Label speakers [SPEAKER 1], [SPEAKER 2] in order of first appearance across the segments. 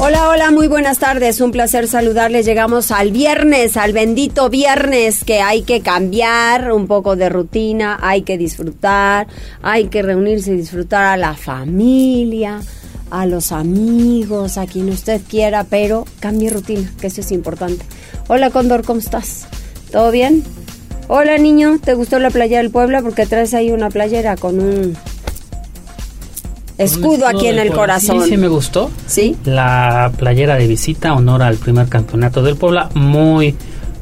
[SPEAKER 1] Hola, hola, muy buenas tardes. Un placer saludarles. Llegamos al viernes, al bendito viernes, que hay que cambiar un poco de rutina, hay que disfrutar, hay que reunirse y disfrutar a la familia, a los amigos, a quien usted quiera, pero cambie rutina, que eso es importante. Hola, Condor, ¿cómo estás? ¿Todo bien? Hola, niño, ¿te gustó la playa del Puebla? Porque traes ahí una playera con un escudo aquí en el corazón.
[SPEAKER 2] Sí, sí me gustó.
[SPEAKER 1] Sí.
[SPEAKER 2] La playera de visita, honor al primer campeonato del Puebla, muy,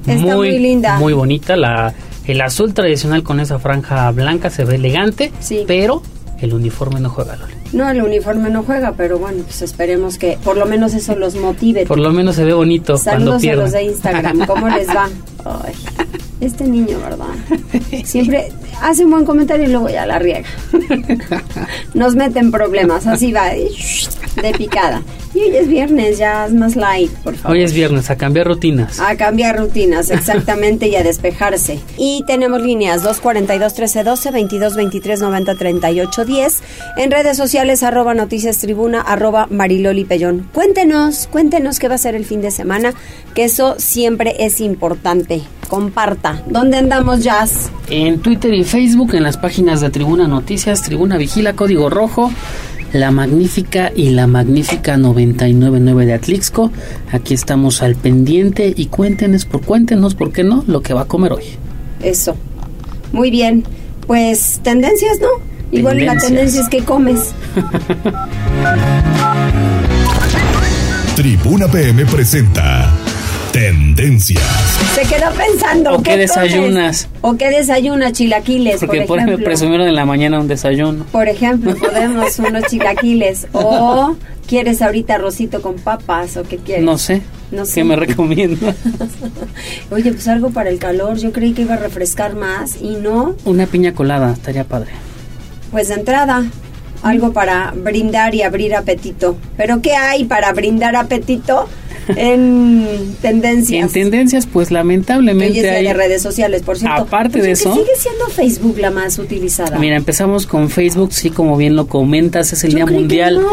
[SPEAKER 1] muy, linda.
[SPEAKER 2] Muy bonita. La, el azul tradicional con esa franja blanca se ve elegante,
[SPEAKER 1] sí.
[SPEAKER 2] pero el uniforme no juega, Loli.
[SPEAKER 1] No, el uniforme no juega, pero bueno, pues esperemos que por lo menos eso los motive.
[SPEAKER 2] Por lo menos se ve bonito
[SPEAKER 1] Saludos
[SPEAKER 2] cuando
[SPEAKER 1] a los de Instagram, ¿cómo les va? Ay, este niño, ¿verdad? Siempre hace un buen comentario y luego ya la riega. Nos meten problemas, así va, de picada. Y hoy es viernes, ya es más light, por favor.
[SPEAKER 2] Hoy es viernes, a cambiar rutinas.
[SPEAKER 1] A cambiar rutinas, exactamente, y a despejarse. Y tenemos líneas 242-1312, 22-23-90-38-10. En redes sociales, arroba noticias tribuna, arroba mariloli pellón. Cuéntenos, cuéntenos qué va a ser el fin de semana, que eso siempre es importante. Comparta. ¿Dónde andamos, Jazz?
[SPEAKER 2] En Twitter y Facebook, en las páginas de Tribuna Noticias, Tribuna Vigila, Código Rojo. La Magnífica y la Magnífica 999 de Atlixco. Aquí estamos al pendiente y cuéntenos, por cuéntenos, ¿por qué no? Lo que va a comer hoy.
[SPEAKER 1] Eso. Muy bien. Pues tendencias, ¿no? Igual la tendencia es que comes.
[SPEAKER 3] Tribuna PM presenta Tendencias.
[SPEAKER 1] Se quedó pensando.
[SPEAKER 2] ¿O qué desayunas?
[SPEAKER 1] ¿O qué desayunas? Chilaquiles,
[SPEAKER 2] Porque
[SPEAKER 1] por ejemplo.
[SPEAKER 2] presumieron en la mañana un desayuno.
[SPEAKER 1] Por ejemplo, podemos unos chilaquiles. O quieres ahorita arrocito con papas o qué quieres.
[SPEAKER 2] No sé.
[SPEAKER 1] No sé.
[SPEAKER 2] ¿Qué me recomiendas?
[SPEAKER 1] Oye, pues algo para el calor. Yo creí que iba a refrescar más y no.
[SPEAKER 2] Una piña colada, estaría padre.
[SPEAKER 1] Pues de entrada, algo para brindar y abrir apetito. ¿Pero qué hay para brindar apetito? en tendencias.
[SPEAKER 2] En tendencias, pues lamentablemente hay
[SPEAKER 1] de redes sociales, por cierto.
[SPEAKER 2] Aparte
[SPEAKER 1] Oye,
[SPEAKER 2] de eso,
[SPEAKER 1] sigue siendo Facebook la más utilizada.
[SPEAKER 2] Mira, empezamos con Facebook, sí, como bien lo comentas, es el
[SPEAKER 1] Yo
[SPEAKER 2] Día Mundial
[SPEAKER 1] no.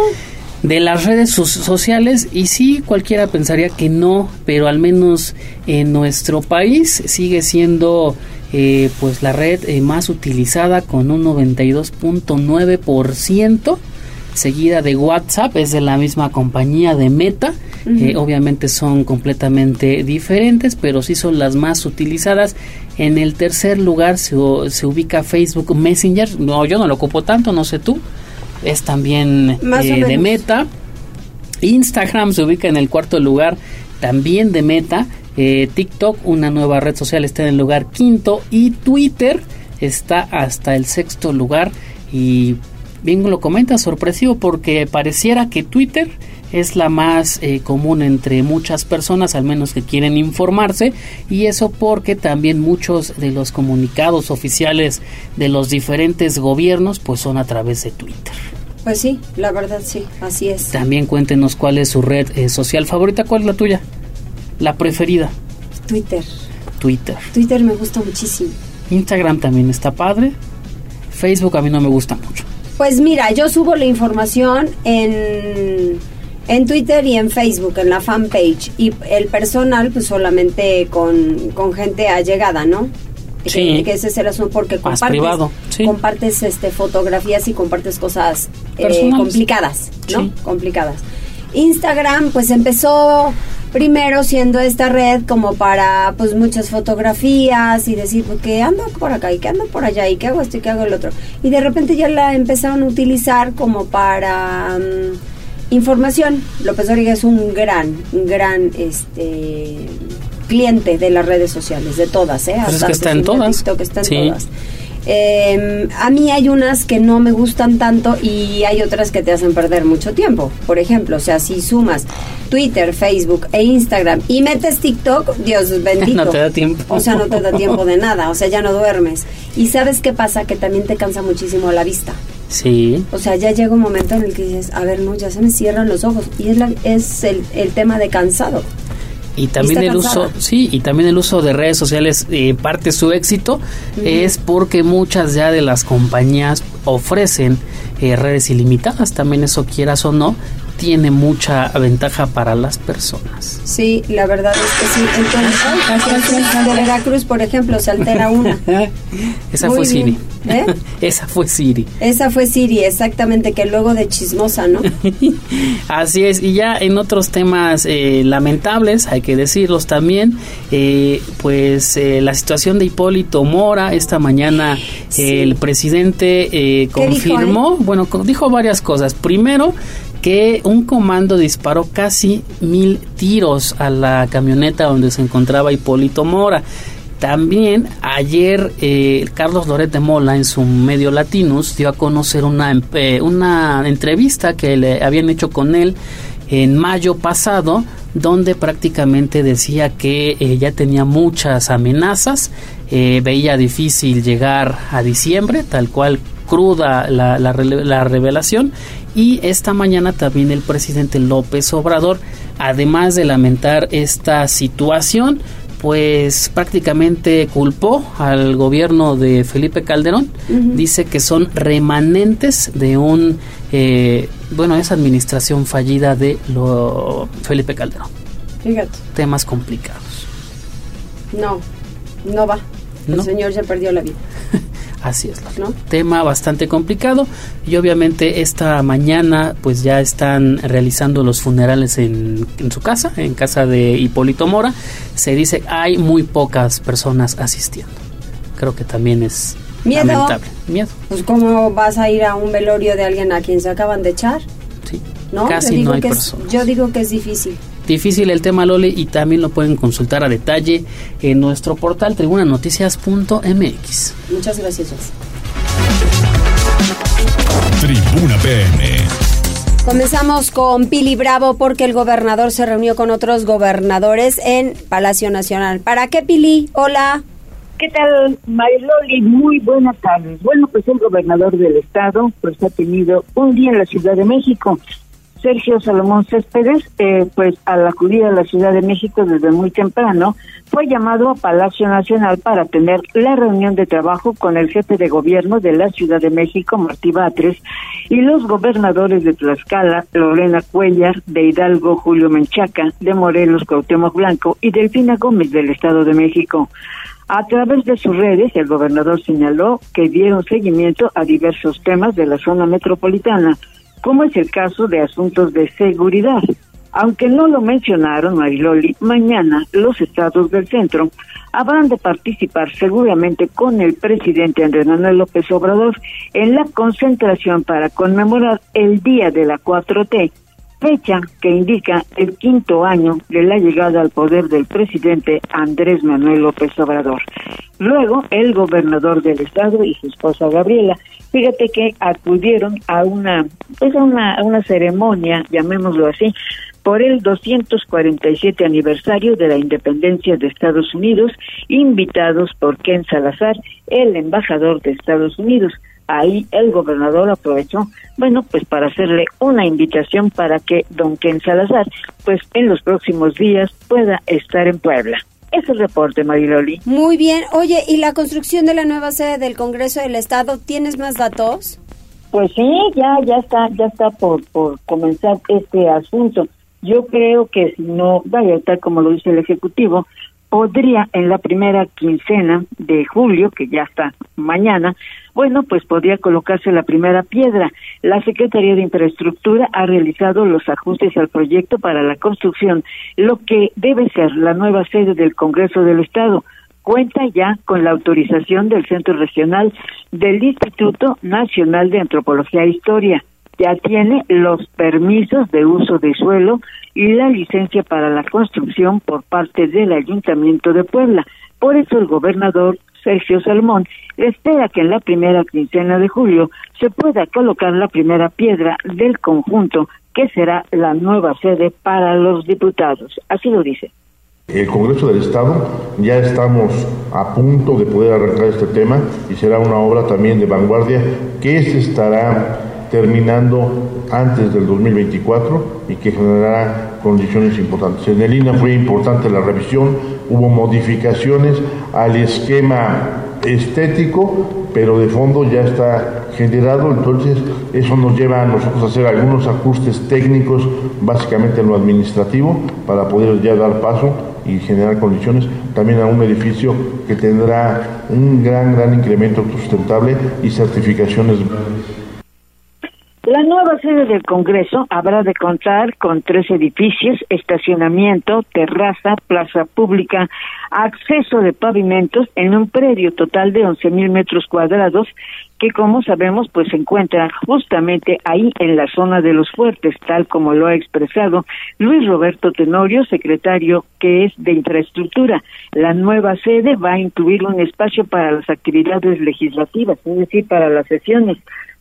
[SPEAKER 2] de las redes so- sociales y sí, cualquiera pensaría que no, pero al menos en nuestro país sigue siendo eh, pues la red eh, más utilizada con un 92.9%, seguida de WhatsApp, es de la misma compañía de Meta. Eh, obviamente son completamente diferentes, pero sí son las más utilizadas. En el tercer lugar se, se ubica Facebook Messenger. No, yo no lo ocupo tanto, no sé tú. Es también eh, de. Meta. Instagram se ubica en el cuarto lugar, también de Meta. Eh, TikTok, una nueva red social, está en el lugar quinto. Y Twitter está hasta el sexto lugar. Y bien lo comenta, sorpresivo, porque pareciera que Twitter es la más eh, común entre muchas personas, al menos que quieren informarse, y eso porque también muchos de los comunicados oficiales de los diferentes gobiernos pues son a través de Twitter.
[SPEAKER 1] Pues sí, la verdad sí, así es.
[SPEAKER 2] También cuéntenos cuál es su red eh, social favorita, cuál es la tuya, la preferida,
[SPEAKER 1] Twitter.
[SPEAKER 2] Twitter.
[SPEAKER 1] Twitter me gusta muchísimo.
[SPEAKER 2] Instagram también está padre, Facebook a mí no me gusta mucho.
[SPEAKER 1] Pues mira, yo subo la información en, en Twitter y en Facebook, en la fanpage. Y el personal, pues solamente con, con gente allegada, ¿no?
[SPEAKER 2] Sí.
[SPEAKER 1] Que, que ese es el asunto, porque
[SPEAKER 2] Más
[SPEAKER 1] compartes,
[SPEAKER 2] privado, sí.
[SPEAKER 1] compartes este, fotografías y compartes cosas eh, complicadas, ¿no?
[SPEAKER 2] Sí.
[SPEAKER 1] Complicadas. Instagram, pues empezó primero siendo esta red como para pues muchas fotografías y decir pues, que ando por acá y que ando por allá y que hago esto y que hago el otro y de repente ya la empezaron a utilizar como para mm, información López Dóriga es un gran un gran este cliente de las redes sociales de todas eh
[SPEAKER 2] Pues es que está en todas.
[SPEAKER 1] TikTok está en
[SPEAKER 2] Sí.
[SPEAKER 1] todas Eh, a mí hay unas que no me gustan tanto y hay otras que te hacen perder mucho tiempo. Por ejemplo, o sea, si sumas Twitter, Facebook e Instagram y metes TikTok, Dios bendito.
[SPEAKER 2] No te da tiempo.
[SPEAKER 1] O sea, no te da tiempo de nada, o sea, ya no duermes. Y sabes qué pasa, que también te cansa muchísimo la vista.
[SPEAKER 2] Sí.
[SPEAKER 1] O sea, ya llega un momento en el que dices, a ver, no, ya se me cierran los ojos. Y es, la, es el, el tema de cansado.
[SPEAKER 2] Y también el uso, sí, y también el uso de redes sociales, eh, parte de su éxito es porque muchas ya de las compañías ofrecen eh, redes ilimitadas, también eso quieras o no, tiene mucha ventaja para las personas.
[SPEAKER 1] Sí, la verdad es que sí. Entonces, de Veracruz, por ejemplo, se altera una.
[SPEAKER 2] Esa
[SPEAKER 1] Muy
[SPEAKER 2] fue Siri.
[SPEAKER 1] ¿Eh?
[SPEAKER 2] Esa fue Siri.
[SPEAKER 1] Esa fue Siri, exactamente, que luego de chismosa, ¿no?
[SPEAKER 2] Así es, y ya en otros temas eh, lamentables, hay que decirlos también, eh, pues eh, la situación de Hipólito Mora, esta mañana
[SPEAKER 1] Sí.
[SPEAKER 2] el presidente eh,
[SPEAKER 1] ¿Qué dijo,
[SPEAKER 2] confirmó, bueno, co- dijo varias cosas. Primero, que un comando disparó casi mil tiros a la camioneta donde se encontraba Hipólito Mora. También ayer eh, Carlos Loret de Mola en su medio Latinus dio a conocer una, em- eh, una entrevista que le habían hecho con él en mayo pasado donde prácticamente decía que eh, ya tenía muchas amenazas, veía difícil llegar a diciembre, tal cual cruda la, la la revelación y esta mañana también el presidente López Obrador, además de lamentar esta situación, pues prácticamente culpó al gobierno de Felipe Calderón. Dice que son remanentes de un, eh, bueno, esa administración fallida de lo Felipe Calderón.
[SPEAKER 1] Fíjate,
[SPEAKER 2] Temas complicados.
[SPEAKER 1] no, no va. El
[SPEAKER 2] No.
[SPEAKER 1] señor ya perdió la vida.
[SPEAKER 2] Así es.
[SPEAKER 1] ¿No?
[SPEAKER 2] Tema bastante complicado y obviamente esta mañana pues ya están realizando los funerales en, en su casa, en casa de Hipólito Mora. Se dice hay muy pocas personas asistiendo. Creo que también es
[SPEAKER 1] Miedo.
[SPEAKER 2] lamentable. Miedo,
[SPEAKER 1] Pues, ¿cómo vas a ir a un velorio de alguien a quien se acaban de echar?
[SPEAKER 2] sí.
[SPEAKER 1] ¿No?
[SPEAKER 2] Casi no hay
[SPEAKER 1] que es-
[SPEAKER 2] personas.
[SPEAKER 1] yo digo que es difícil.
[SPEAKER 2] Difícil el tema Loli y también lo pueden consultar a detalle en nuestro portal tribunanoticias.mx.
[SPEAKER 1] Muchas gracias.
[SPEAKER 3] Tribuna PM.
[SPEAKER 1] Comenzamos con Pili Bravo porque el gobernador se reunió con otros gobernadores en Palacio Nacional. ¿Para qué, Pili? Hola.
[SPEAKER 4] ¿Qué tal, Mariloli? Muy buenas tardes. Bueno, pues el gobernador del estado pues ha tenido un día en la Ciudad de México. Sergio Salomón Céspedes, eh, pues al acudir a la Ciudad de México desde muy temprano, fue llamado a Palacio Nacional para tener la reunión de trabajo con el jefe de gobierno de la Ciudad de México, Martí Batres, y los gobernadores de Tlaxcala, Lorena Cuellar, de Hidalgo, Julio Menchaca, de Morelos, Cuauhtémoc Blanco y Delfina Gómez del Estado de México. A través de sus redes, el gobernador señaló que dieron seguimiento a diversos temas de la zona metropolitana, como es el caso de asuntos de seguridad. Aunque no lo mencionaron, Mariloli, mañana los estados del centro habrán de participar seguramente con el presidente Andrés Manuel López Obrador en la concentración para conmemorar el Día de la 4T, fecha que indica el quinto año de la llegada al poder del presidente Andrés Manuel López Obrador. Luego, el gobernador del estado y su esposa Gabriela, fíjate que acudieron a una, pues a una, una ceremonia, llamémoslo así, por el 247 aniversario de la independencia de Estados Unidos, invitados por Ken Salazar, el embajador de Estados Unidos. Ahí el gobernador aprovechó, bueno, pues para hacerle una invitación para que don Ken Salazar, pues en los próximos días pueda estar en Puebla. Es el reporte, Mariloli.
[SPEAKER 1] Muy bien. Oye, ¿y la construcción de la nueva sede del Congreso del Estado? ¿Tienes más datos?
[SPEAKER 4] Pues sí, ya, ya está, ya está por, por comenzar este asunto. Yo creo que si no, vaya tal como lo dice el Ejecutivo, podría en la primera quincena de julio, que ya está mañana, bueno, pues podría colocarse la primera piedra. La Secretaría de Infraestructura ha realizado los ajustes al proyecto para la construcción, lo que debe ser la nueva sede del Congreso del Estado. Cuenta ya con la autorización del Centro Regional del Instituto Nacional de Antropología e Historia. ya tiene los permisos de uso de suelo y la licencia para la construcción por parte del Ayuntamiento de Puebla. Por eso el gobernador Sergio Salmón espera que en la primera quincena de julio se pueda colocar la primera piedra del conjunto que será la nueva sede para los diputados. Así lo dice.
[SPEAKER 5] El Congreso del Estado ya estamos a punto de poder arrancar este tema y será una obra también de vanguardia que se estará terminando antes del 2024 y que generará condiciones importantes. En el INA fue importante la revisión, hubo modificaciones al esquema estético, pero de fondo ya está generado, entonces eso nos lleva a nosotros a hacer algunos ajustes técnicos, básicamente en lo administrativo, para poder ya dar paso y generar condiciones también a un edificio que tendrá un gran, gran incremento sustentable y certificaciones.
[SPEAKER 4] La nueva sede del Congreso habrá de contar con tres edificios, estacionamiento, terraza, plaza pública, acceso de pavimentos en un predio total de 11 mil metros cuadrados que como sabemos pues se encuentra justamente ahí en la zona de los fuertes, tal como lo ha expresado Luis Roberto Tenorio, secretario que es de infraestructura. La nueva sede va a incluir un espacio para las actividades legislativas, es decir, para las sesiones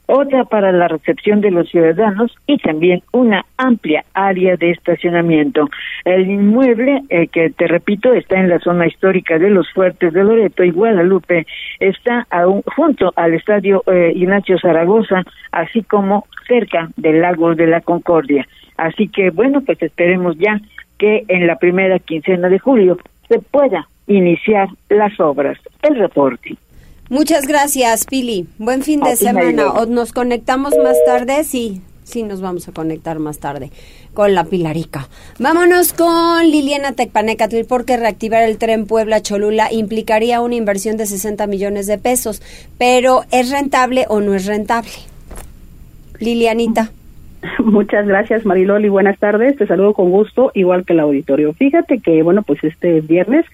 [SPEAKER 4] otra para la recepción de los ciudadanos y también una amplia área de estacionamiento. El inmueble, eh, que te repito, está en la zona histórica de los Fuertes de Loreto y Guadalupe, está junto al estadio eh, Ignacio Zaragoza, así como cerca del lago de la Concordia. Así que bueno, pues esperemos ya que en la primera quincena de julio se pueda iniciar las obras. El reporte.
[SPEAKER 1] Muchas gracias, Pili. Buen fin de semana. ¿O nos conectamos más tarde? Sí, sí, nos vamos a conectar más tarde con la Pilarica. Vámonos con Liliana Tecpanecatl, porque reactivar el tren Puebla-Cholula implicaría una inversión de 60 millones de pesos. Pero, ¿es rentable o no es rentable? Lilianita.
[SPEAKER 6] Muchas gracias, Mariloli. Buenas tardes. Te saludo con gusto, igual que el auditorio. Fíjate que, bueno, pues este viernes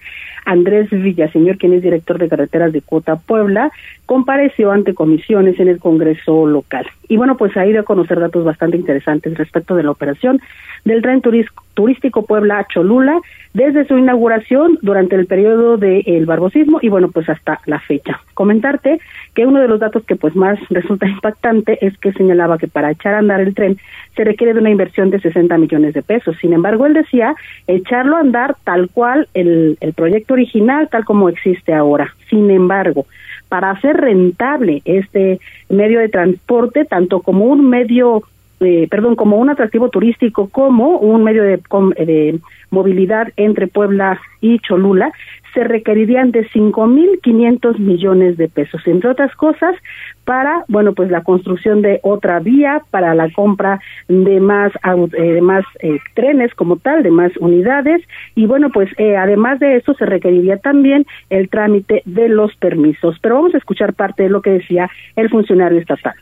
[SPEAKER 6] Andrés Villaseñor, quien es director de carreteras de Cuota Puebla, compareció ante comisiones en el Congreso local. Y bueno, pues ahí dio a conocer datos bastante interesantes respecto de la operación del tren turístico Puebla Cholula desde su inauguración durante el periodo del barbosismo y bueno, pues hasta la fecha. Comentarte que uno de los datos que pues más resulta impactante es que señalaba que para echar a andar el tren se requiere de una inversión de 60 millones de pesos. Sin embargo, él decía echarlo a andar tal cual el, el proyecto original, tal como existe ahora. Sin embargo, para hacer rentable este medio de transporte, tanto como un medio eh, perdón, como un atractivo turístico, como un medio de, de, movilidad entre Puebla y Cholula, se requerirían de 5.500 millones de pesos, entre otras cosas, para, bueno, pues la construcción de otra vía, para la compra de más, eh, de más eh, trenes como tal, de más unidades, y bueno, pues eh, además de eso se requeriría también el trámite de los permisos. Pero vamos a escuchar parte de lo que decía el funcionario estatal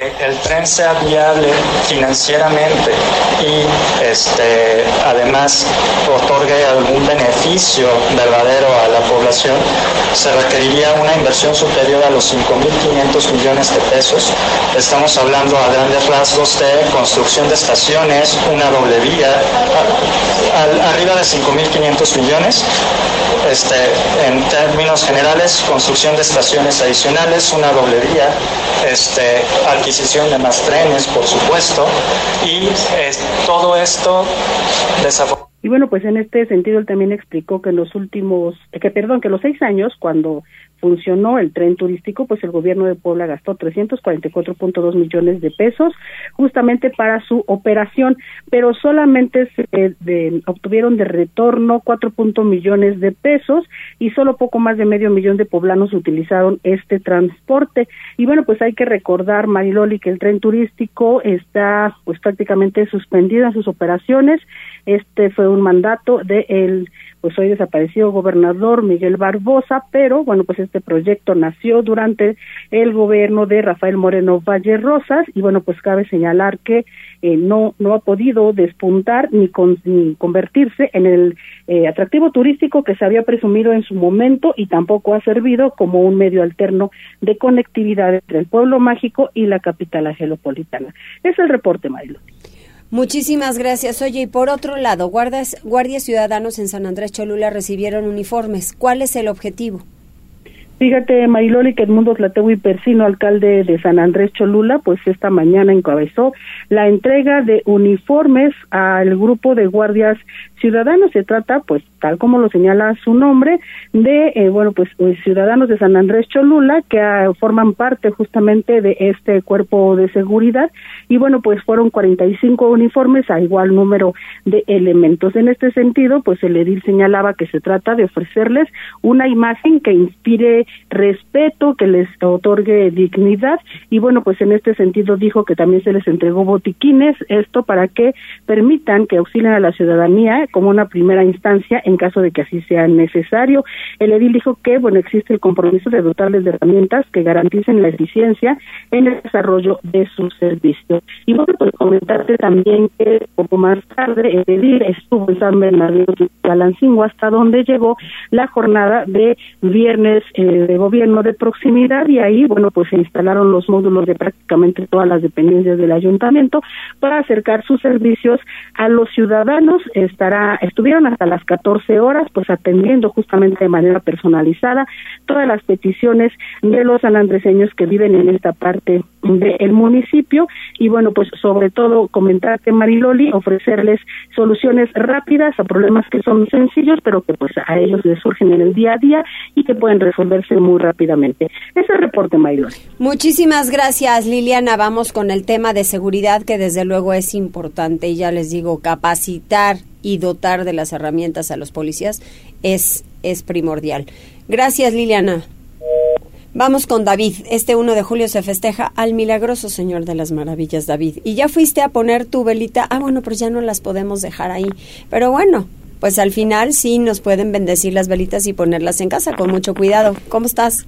[SPEAKER 7] el tren sea viable financieramente y este además otorgue algún beneficio verdadero a la población, se requeriría una inversión superior a los 5.500 millones de pesos. Estamos hablando a grandes rasgos de construcción de estaciones, una doble vía, arriba de 5.500 millones. Este, en términos generales, construcción de estaciones adicionales, una doble vía, este, adquisición de más trenes, por supuesto, y todo esto desafortunadamente.
[SPEAKER 6] Y bueno, pues en este sentido él también explicó que en los últimos, que perdón, que los seis años, cuando funcionó el tren turístico, pues el gobierno de Puebla gastó 344.2 millones de pesos justamente para su operación, pero solamente se obtuvieron de retorno 4. millones de pesos y solo poco más de medio millón de poblanos utilizaron este transporte. Y bueno, pues hay que recordar, Mariloli, que el tren turístico está pues prácticamente suspendido en sus operaciones. Este fue un mandato del pues hoy desaparecido gobernador Miguel Barbosa, pero bueno, pues este proyecto nació durante el gobierno de Rafael Moreno Valle Rosas y bueno, pues cabe señalar que eh, no, no ha podido despuntar ni, convertirse en el eh, atractivo turístico que se había presumido en su momento y tampoco ha servido como un medio alterno de conectividad entre el pueblo mágico y la capital angelopolitana. Es el reporte, Marilo.
[SPEAKER 1] Muchísimas gracias. Oye, y por otro lado, guardias, guardias ciudadanos en San Andrés Cholula recibieron uniformes. ¿Cuál es el objetivo?
[SPEAKER 6] Fíjate, Mariloli, que Edmundo Tlatewi Persino, alcalde de San Andrés Cholula, pues esta mañana encabezó la entrega de uniformes al grupo de guardias ciudadanos. Se trata, pues, tal como lo señala su nombre, de, eh, bueno, pues, eh, ciudadanos de San Andrés Cholula que ah, forman parte justamente de este cuerpo de seguridad. Y bueno, pues fueron 45 uniformes a igual número de elementos. En este sentido, pues el edil señalaba que se trata de ofrecerles una imagen que inspire respeto, que les otorgue dignidad. Y bueno, pues en este sentido dijo que también se les entregó botiquines, esto para que permitan que auxilien a la ciudadanía como una primera instancia en caso de que así sea necesario. El edil dijo que, bueno, existe el compromiso de dotarles de herramientas que garanticen la eficiencia en el desarrollo de sus servicios. Y bueno, pues comentarte también que poco más tarde el edil estuvo en San Bernardino de Calancingo hasta donde llegó la jornada de viernes eh, de gobierno de proximidad y ahí, bueno, pues se instalaron los módulos de prácticamente todas las dependencias del ayuntamiento para acercar sus servicios a los ciudadanos. Estará estuvieron hasta las 14 horas, pues atendiendo justamente de manera personalizada todas las peticiones de los sanandreseños que viven en esta parte del municipio y bueno, pues sobre todo comentarte Mariloli, ofrecerles soluciones rápidas a problemas que son sencillos, pero que pues a ellos les surgen en el día a día y que pueden resolverse muy rápidamente. Ese reporte, Mariloli.
[SPEAKER 1] Muchísimas gracias, Liliana. Vamos con el tema de seguridad que desde luego es importante y ya les digo, capacitar y dotar de las herramientas a los policías es, es primordial. Gracias, Liliana. Vamos con David. Este 1 de julio se festeja al milagroso Señor de las Maravillas, David. Y ya fuiste a poner tu velita. Ah, bueno, pues ya no las podemos dejar ahí. Pero bueno, pues al final sí nos pueden bendecir las velitas y ponerlas en casa con mucho cuidado. ¿Cómo estás?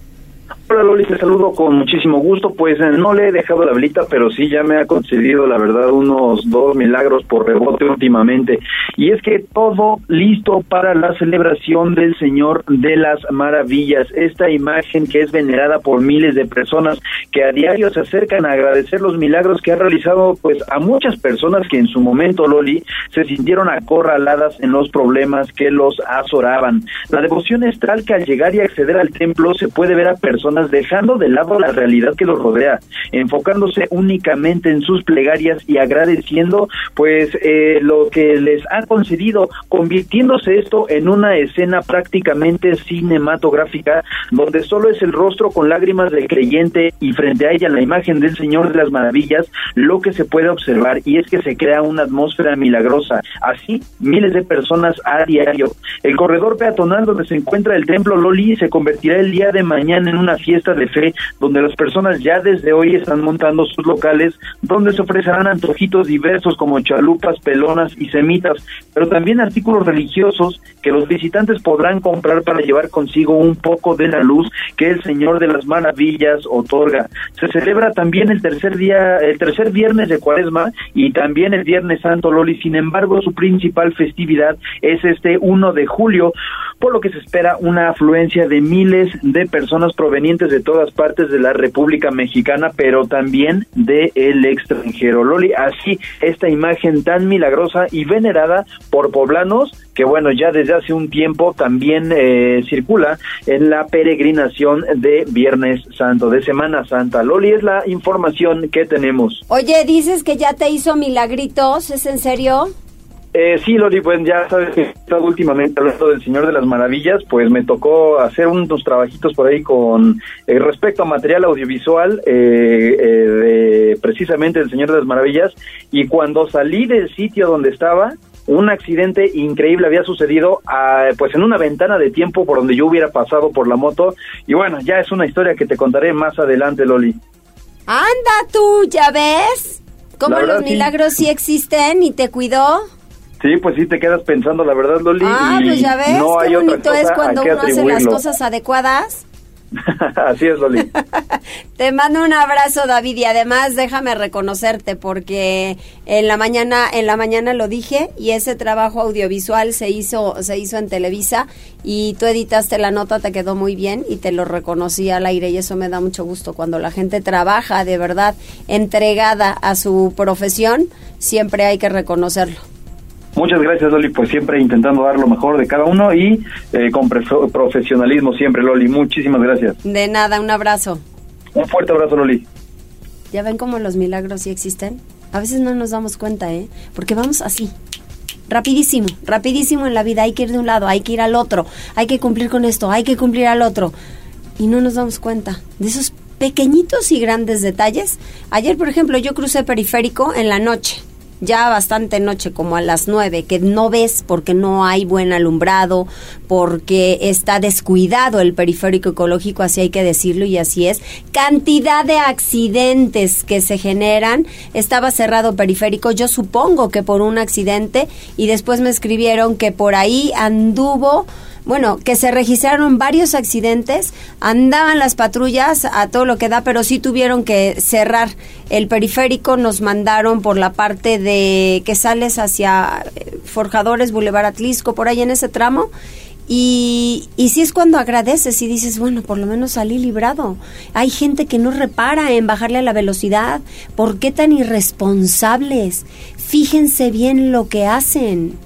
[SPEAKER 8] Hola Loli, te saludo con muchísimo gusto. Pues eh, no le he dejado la velita, pero sí ya me ha concedido, la verdad, unos dos milagros por rebote últimamente. Y es que todo listo para la celebración del Señor de las Maravillas. Esta imagen que es venerada por miles de personas que a diario se acercan a agradecer los milagros que ha realizado, pues a muchas personas que en su momento, Loli, se sintieron acorraladas en los problemas que los azoraban. La devoción es tal que al llegar y acceder al templo se puede ver a personas dejando de lado la realidad que los rodea, enfocándose únicamente en sus plegarias y agradeciendo pues eh, lo que les ha concedido, convirtiéndose esto en una escena prácticamente cinematográfica donde solo es el rostro con lágrimas del creyente y frente a ella la imagen del Señor de las Maravillas lo que se puede observar y es que se crea una atmósfera milagrosa. Así, miles de personas a diario. El corredor peatonal donde se encuentra el templo Loli se convertirá el día de mañana en una fiesta de fe donde las personas ya desde hoy están montando sus locales donde se ofrecerán antojitos diversos como chalupas, pelonas y semitas, pero también artículos religiosos que los visitantes podrán comprar para llevar consigo un poco de la luz que el Señor de las Maravillas otorga. Se celebra también el tercer día, el tercer viernes de Cuaresma y también el Viernes Santo Loli. Sin embargo, su principal festividad es este 1 de julio, por lo que se espera una afluencia de miles de personas provenientes de todas partes de la República Mexicana, pero también de el extranjero. Loli, así esta imagen tan milagrosa y venerada por poblanos que bueno, ya desde hace un tiempo también eh, circula en la peregrinación de Viernes Santo, de Semana Santa. Loli, es la información que tenemos.
[SPEAKER 1] Oye, dices que ya te hizo milagritos, ¿es en serio?
[SPEAKER 8] Eh, sí, Loli, pues ya sabes que he estado últimamente hablando del Señor de las Maravillas, pues me tocó hacer unos trabajitos por ahí con eh, respecto a material audiovisual eh, eh, de precisamente del Señor de las Maravillas y cuando salí del sitio donde estaba, un accidente increíble había sucedido ah, pues en una ventana de tiempo por donde yo hubiera pasado por la moto y bueno, ya es una historia que te contaré más adelante, Loli.
[SPEAKER 1] Anda tú, ¿ya ves? ¿Cómo los milagros sí existen y te cuidó?
[SPEAKER 8] Sí, pues sí te quedas pensando, la verdad, Loli.
[SPEAKER 1] Ah,
[SPEAKER 8] y
[SPEAKER 1] pues ya ves,
[SPEAKER 8] no
[SPEAKER 1] qué
[SPEAKER 8] hay
[SPEAKER 1] bonito es cuando uno hace las cosas adecuadas.
[SPEAKER 8] Así es, Loli.
[SPEAKER 1] Te mando un abrazo, David, y además déjame reconocerte porque en la mañana, en la mañana lo dije y ese trabajo audiovisual se hizo, se hizo en Televisa y tú editaste la nota, te quedó muy bien y te lo reconocí al aire y eso me da mucho gusto cuando la gente trabaja de verdad entregada a su profesión, siempre hay que reconocerlo.
[SPEAKER 8] Muchas gracias, Loli, pues siempre intentando dar lo mejor de cada uno y eh, con profesionalismo siempre, Loli. Muchísimas gracias.
[SPEAKER 1] De nada, un abrazo.
[SPEAKER 8] Un fuerte abrazo, Loli.
[SPEAKER 1] ¿Ya ven cómo los milagros sí existen? A veces no nos damos cuenta, ¿eh? Porque vamos así. Rapidísimo, rapidísimo en la vida. Hay que ir de un lado, hay que ir al otro. Hay que cumplir con esto, hay que cumplir al otro. Y no nos damos cuenta de esos pequeñitos y grandes detalles. Ayer, por ejemplo, yo crucé periférico en la noche. Ya bastante noche, como a las nueve, que no ves porque no hay buen alumbrado, porque está descuidado el periférico ecológico, así hay que decirlo y así es. Cantidad de accidentes que se generan. Estaba cerrado periférico, yo supongo que por un accidente, y después me escribieron que por ahí anduvo bueno, que se registraron varios accidentes, andaban las patrullas a todo lo que da, pero sí tuvieron que cerrar el periférico, nos mandaron por la parte de que sales hacia eh, Forjadores, Boulevard Atlisco, por ahí en ese tramo. Y, y sí es cuando agradeces y dices, bueno, por lo menos salí librado. Hay gente que no repara en bajarle a la velocidad. ¿Por qué tan irresponsables? Fíjense bien lo que hacen.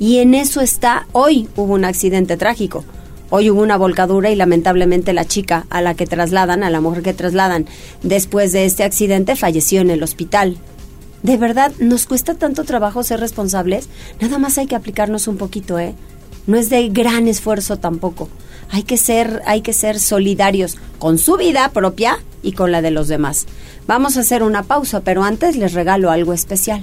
[SPEAKER 1] Y en eso está, hoy hubo un accidente trágico. Hoy hubo una volcadura y lamentablemente la chica a la que trasladan, a la mujer que trasladan, después de este accidente falleció en el hospital. De verdad, nos cuesta tanto trabajo ser responsables. Nada más hay que aplicarnos un poquito, ¿eh? No es de gran esfuerzo tampoco. Hay que ser, hay que ser solidarios con su vida propia y con la de los demás. Vamos a hacer una pausa, pero antes les regalo algo especial.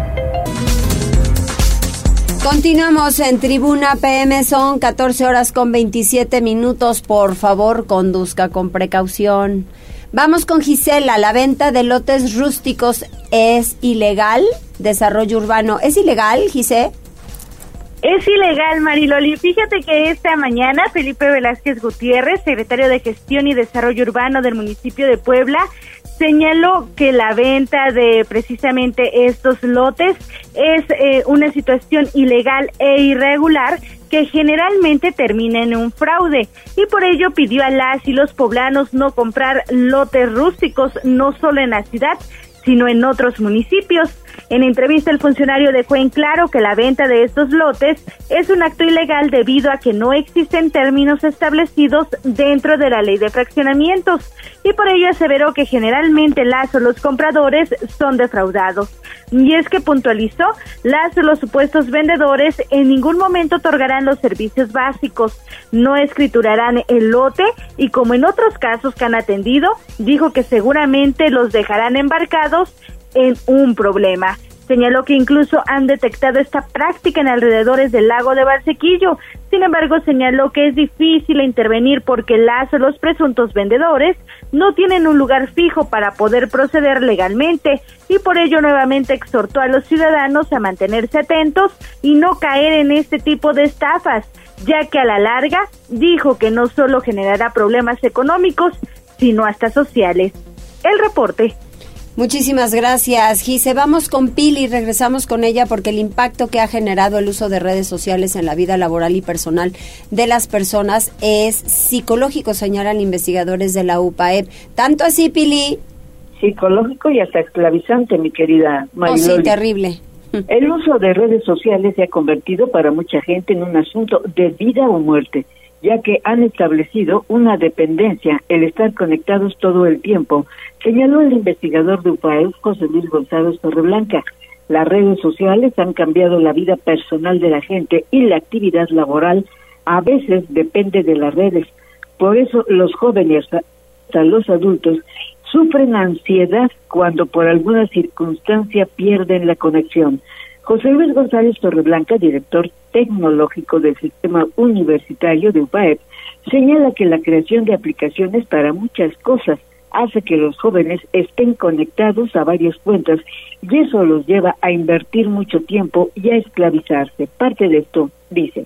[SPEAKER 1] Continuamos en Tribuna PM, son 14 horas con 27 minutos. Por favor, conduzca con precaución. Vamos con Gisela. La venta de lotes rústicos es ilegal. Desarrollo urbano. ¿Es ilegal, Gisela?
[SPEAKER 9] Es ilegal, Mariloli. Fíjate que esta mañana Felipe Velázquez Gutiérrez, secretario de Gestión y Desarrollo Urbano del municipio de Puebla, señaló que la venta de precisamente estos lotes es eh, una situación ilegal e irregular que generalmente termina en un fraude y por ello pidió a las y los poblanos no comprar lotes rústicos no solo en la ciudad, sino en otros municipios. En entrevista el funcionario dejó en claro que la venta de estos lotes es un acto ilegal debido a que no existen términos establecidos dentro de la ley de fraccionamientos y por ello aseveró que generalmente las o los compradores son defraudados. Y es que puntualizó, las o los supuestos vendedores en ningún momento otorgarán los servicios básicos, no escriturarán el lote y como en otros casos que han atendido, dijo que seguramente los dejarán embarcados en un problema. Señaló que incluso han detectado esta práctica en alrededores del lago de Barsequillo. Sin embargo, señaló que es difícil intervenir porque las los presuntos vendedores no tienen un lugar fijo para poder proceder legalmente y por ello nuevamente exhortó a los ciudadanos a mantenerse atentos y no caer en este tipo de estafas, ya que a la larga dijo que no solo generará problemas económicos, sino hasta sociales. El reporte.
[SPEAKER 1] Muchísimas gracias, Gise. Vamos con Pili y regresamos con ella porque el impacto que ha generado el uso de redes sociales en la vida laboral y personal de las personas es psicológico, señalan investigadores de la UPAEP. Tanto así, Pili.
[SPEAKER 4] Psicológico y hasta esclavizante, mi querida
[SPEAKER 1] Oh,
[SPEAKER 4] Mariloli.
[SPEAKER 1] sí, terrible.
[SPEAKER 4] El uso de redes sociales se ha convertido para mucha gente en un asunto de vida o muerte. Ya que han establecido una dependencia, el estar conectados todo el tiempo, señaló el investigador de UPAEF, José Luis González Torreblanca. Las redes sociales han cambiado la vida personal de la gente y la actividad laboral a veces depende de las redes. Por eso los jóvenes, hasta los adultos, sufren ansiedad cuando por alguna circunstancia pierden la conexión. José Luis González Torreblanca, director tecnológico del sistema universitario de UPAEP, señala que la creación de aplicaciones para muchas cosas hace que los jóvenes estén conectados a varias cuentas y eso los lleva a invertir mucho tiempo y a esclavizarse. Parte de esto, dice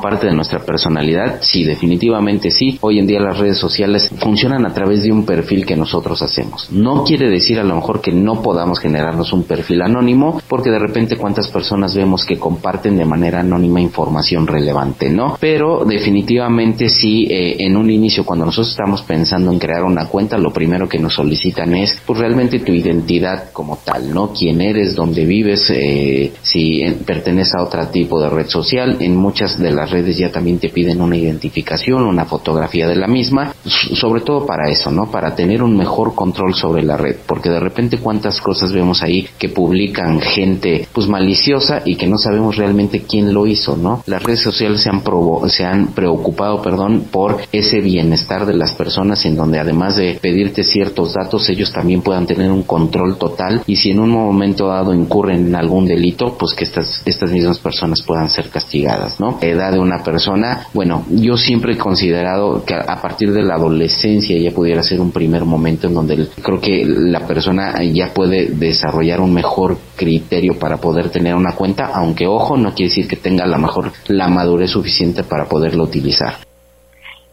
[SPEAKER 10] parte de nuestra personalidad? Sí, definitivamente sí. Hoy en día las redes sociales funcionan a través de un perfil que nosotros hacemos. No quiere decir a lo mejor que no podamos generarnos un perfil anónimo, porque de repente cuántas personas vemos que comparten de manera anónima información relevante, ¿no? Pero definitivamente sí, eh, en un inicio cuando nosotros estamos pensando en crear una cuenta, lo primero que nos solicitan es pues realmente tu identidad como tal, ¿no? Quién eres, dónde vives, eh, si perteneces a otro tipo de red social. En muchas de las redes ya también te piden una identificación, una fotografía de la misma, sobre todo para eso, ¿no? Para tener un mejor control sobre la red, porque de repente cuántas cosas vemos ahí que publican gente pues maliciosa y que no sabemos realmente quién lo hizo, ¿no? Las redes sociales se han provo se han preocupado, perdón, por ese bienestar de las personas en donde además de pedirte ciertos datos, ellos también puedan tener un control total y si en un momento dado incurren en algún delito, pues que estas estas mismas personas puedan ser castigadas, ¿no? De una persona, bueno, yo siempre he considerado que a partir de la adolescencia ya pudiera ser un primer momento en donde creo que la persona ya puede desarrollar un mejor criterio para poder tener una cuenta, aunque ojo, no quiere decir que tenga la mejor la madurez suficiente para poderlo utilizar.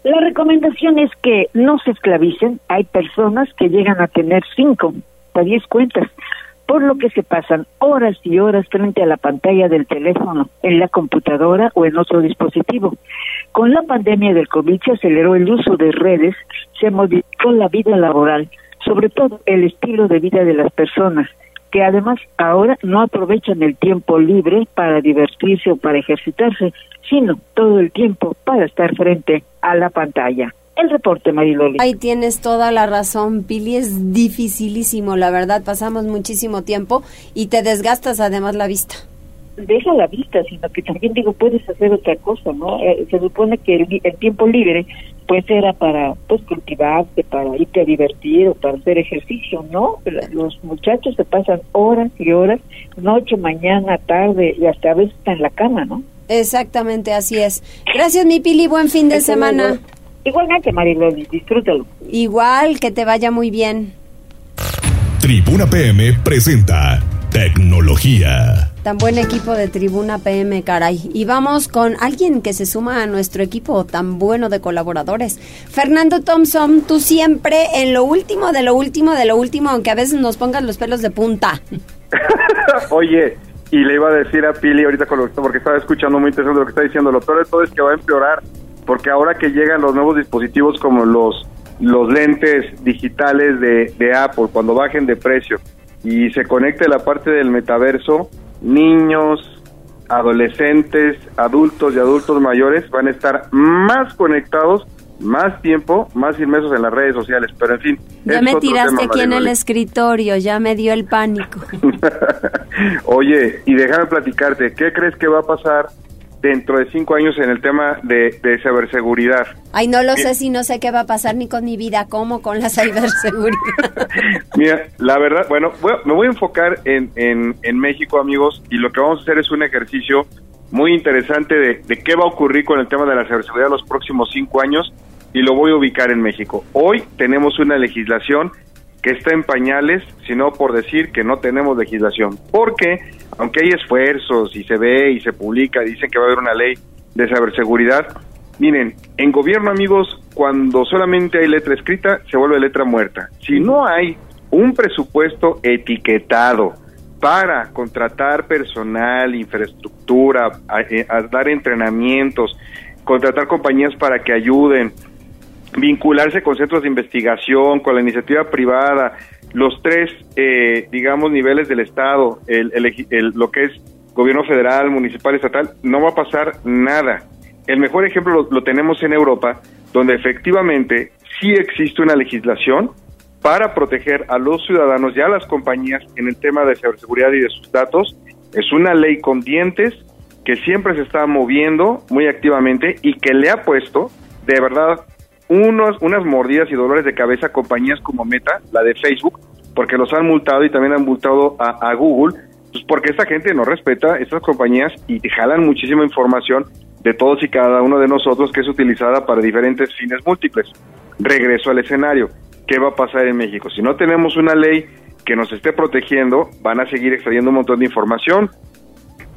[SPEAKER 4] La recomendación es que no se esclavicen. Hay personas que llegan a tener cinco o diez cuentas por lo que se pasan horas y horas frente a la pantalla del teléfono, en la computadora o en otro dispositivo. Con la pandemia del COVID se aceleró el uso de redes, se modificó la vida laboral, sobre todo el estilo de vida de las personas, que además ahora no aprovechan el tiempo libre para divertirse o para ejercitarse, sino todo el tiempo para estar frente a la pantalla el reporte, Mariloli.
[SPEAKER 1] Ahí tienes toda la razón, Pili, es dificilísimo, la verdad, pasamos muchísimo tiempo y te desgastas además la vista.
[SPEAKER 4] Deja la vista, sino que también digo, puedes hacer otra cosa, ¿no? Eh, se supone que el, tiempo libre pues era para pues cultivarte, para irte a divertir o para hacer ejercicio, ¿no? Los muchachos se pasan horas y horas, noche, mañana, tarde y hasta a veces están en la cama, ¿no?
[SPEAKER 1] Exactamente, así es. Gracias, mi Pili, buen fin de semana.
[SPEAKER 4] Igualmente, Mariloli, disfrútalo.
[SPEAKER 1] Igual, que te vaya muy bien.
[SPEAKER 3] Tribuna PM presenta Tecnología.
[SPEAKER 1] Tan buen equipo de Tribuna PM, caray. Y vamos con alguien que se suma a nuestro equipo tan bueno de colaboradores. Fernando Thompson, tú siempre en lo último, de lo último, de lo último, aunque a veces nos pongas los pelos de punta.
[SPEAKER 11] Oye, y le iba a decir a Pili ahorita con lo, porque estaba escuchando muy interesante lo que está diciendo. Lo peor de todo es que va a empeorar porque ahora que llegan los nuevos dispositivos como los, los lentes digitales de, de Apple, cuando bajen de precio y se conecte la parte del metaverso, niños, adolescentes, adultos y adultos mayores van a estar más conectados más tiempo, más inmersos en las redes sociales, pero en fin.
[SPEAKER 1] Ya me tiraste aquí en el escritorio, ya me dio el pánico.
[SPEAKER 11] Oye, y déjame platicarte, ¿qué crees que va a pasar dentro de cinco años en el tema de, de ciberseguridad.
[SPEAKER 1] Ay, no lo sé si no sé qué va a pasar ni con mi vida, como con la ciberseguridad.
[SPEAKER 11] Mira, la verdad, bueno, me voy a enfocar en, en, en, México, amigos, y lo que vamos a hacer es un ejercicio muy interesante de, de qué va a ocurrir con el tema de la ciberseguridad los próximos cinco años, y lo voy a ubicar en México. Hoy tenemos una legislación que está en pañales, sino por decir que no tenemos legislación. Porque, aunque hay esfuerzos y se ve y se publica, dicen que va a haber una ley de ciberseguridad, miren, en gobierno, amigos, cuando solamente hay letra escrita, se vuelve letra muerta. Si no hay un presupuesto etiquetado para contratar personal, infraestructura, eh, dar entrenamientos, contratar compañías para que ayuden, vincularse con centros de investigación, con la iniciativa privada, los tres, eh, digamos, niveles del Estado, el, lo que es gobierno federal, municipal, estatal, no va a pasar nada. el mejor ejemplo lo, lo tenemos en Europa, donde efectivamente sí existe una legislación para proteger a los ciudadanos y a las compañías en el tema de ciberseguridad y de sus datos. Es una ley con dientes que siempre se está moviendo muy activamente y que le ha puesto de verdad unos, unas mordidas y dolores de cabeza a compañías como Meta, la de Facebook, porque los han multado y también han multado a, Google, pues porque esta gente no respeta estas compañías y jalan muchísima información de todos y cada uno de nosotros que es utilizada para diferentes fines múltiples. Regreso al escenario. ¿Qué va a pasar en México? Si no tenemos una ley que nos esté protegiendo, van a seguir extrayendo un montón de información.